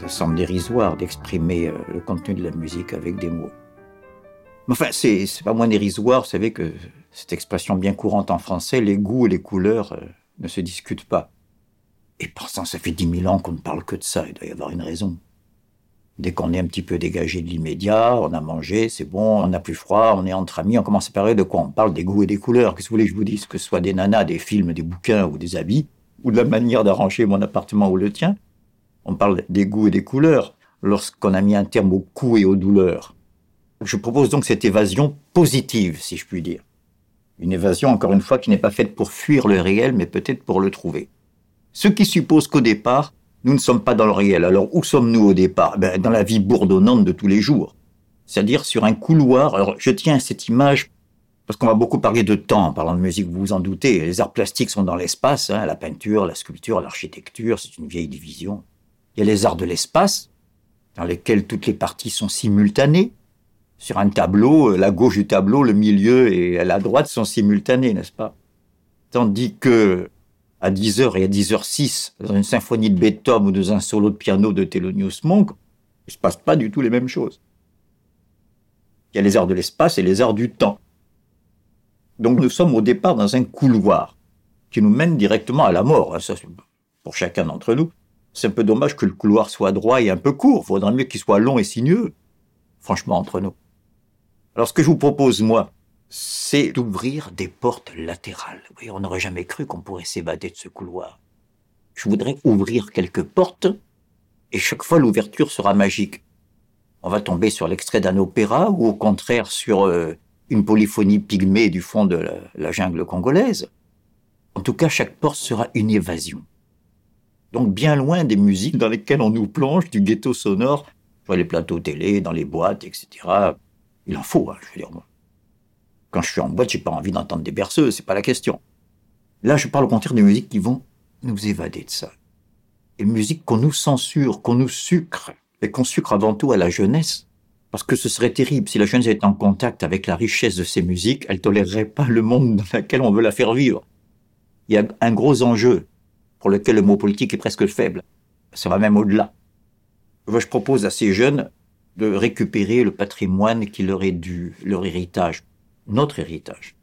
Ça semble dérisoire d'exprimer euh, le contenu de la musique avec des mots. Mais enfin, c'est pas moins dérisoire, vous savez que cette expression bien courante en français, les goûts et les couleurs euh, ne se discutent pas. Et pourtant, ça fait dix mille ans qu'on ne parle que de ça, il doit y avoir une raison. Dès qu'on est un petit peu dégagé de l'immédiat, on a mangé, c'est bon, on n'a plus froid, on est entre amis, on commence à parler de quoi? On parle des goûts et des couleurs. Qu'est-ce que vous voulez que je vous dise? Que ce soit des nanas, des films, des bouquins ou des habits, ou de la manière d'arranger mon appartement ou le tien? On parle des goûts et des couleurs lorsqu'on a mis un terme aux coups et aux douleurs. Je propose donc cette évasion positive, si je puis dire. Une évasion, encore une fois, qui n'est pas faite pour fuir le réel, mais peut-être pour le trouver. Ce qui suppose qu'au départ, nous ne sommes pas dans le réel. Alors où sommes-nous au départ? Ben, Dans la vie bourdonnante de tous les jours. C'est-à-dire sur un couloir. Alors je tiens à cette image parce qu'on va beaucoup parler de temps en parlant de musique, vous vous en doutez. Les arts plastiques sont dans l'espace, hein, la peinture, la sculpture, l'architecture, c'est une vieille division. Il y a les arts de l'espace, dans lesquels toutes les parties sont simultanées. Sur un tableau, euh, la gauche du tableau, le milieu et la droite sont simultanés, n'est-ce pas? Tandis que à 10h et à 10h06 dans une symphonie de Beethoven ou dans un solo de piano de Thelonious Monk, il se passe pas du tout les mêmes choses. Il y a les arts de l'espace et les arts du temps. Donc nous sommes au départ dans un couloir qui nous mène directement à la mort. hein, pour chacun d'entre nous. C'est un peu dommage que le couloir soit droit et un peu court. Faudrait mieux qu'il soit long et sinueux. Franchement, entre nous. Alors ce que je vous propose, moi, c'est d'ouvrir des portes latérales. On n'aurait jamais cru qu'on pourrait s'évader de ce couloir. Je voudrais ouvrir quelques portes, et chaque fois l'ouverture sera magique. On va tomber sur l'extrait d'un opéra, ou au contraire sur euh, une polyphonie pygmée du fond de la jungle congolaise. En tout cas, chaque porte sera une évasion. Donc bien loin des musiques dans lesquelles on nous plonge du ghetto sonore, sur les plateaux télé, dans les boîtes, etc. Il en faut, hein, je veux dire. Quand je suis en boîte, j'ai pas envie d'entendre des berceuses, c'est pas la question. Là, je parle au contraire de musiques qui vont nous évader de ça. Et musiques qu'on nous censure, qu'on nous sucre, et qu'on sucre avant tout à la jeunesse. Parce que ce serait terrible si la jeunesse était en contact avec la richesse de ces musiques, elle tolérerait pas le monde dans lequel on veut la faire vivre. Il y a un gros enjeu pour lequel le mot politique est presque faible. Ça va même au-delà. Je propose à ces jeunes de récupérer le patrimoine qui leur est dû, leur héritage, notre héritage.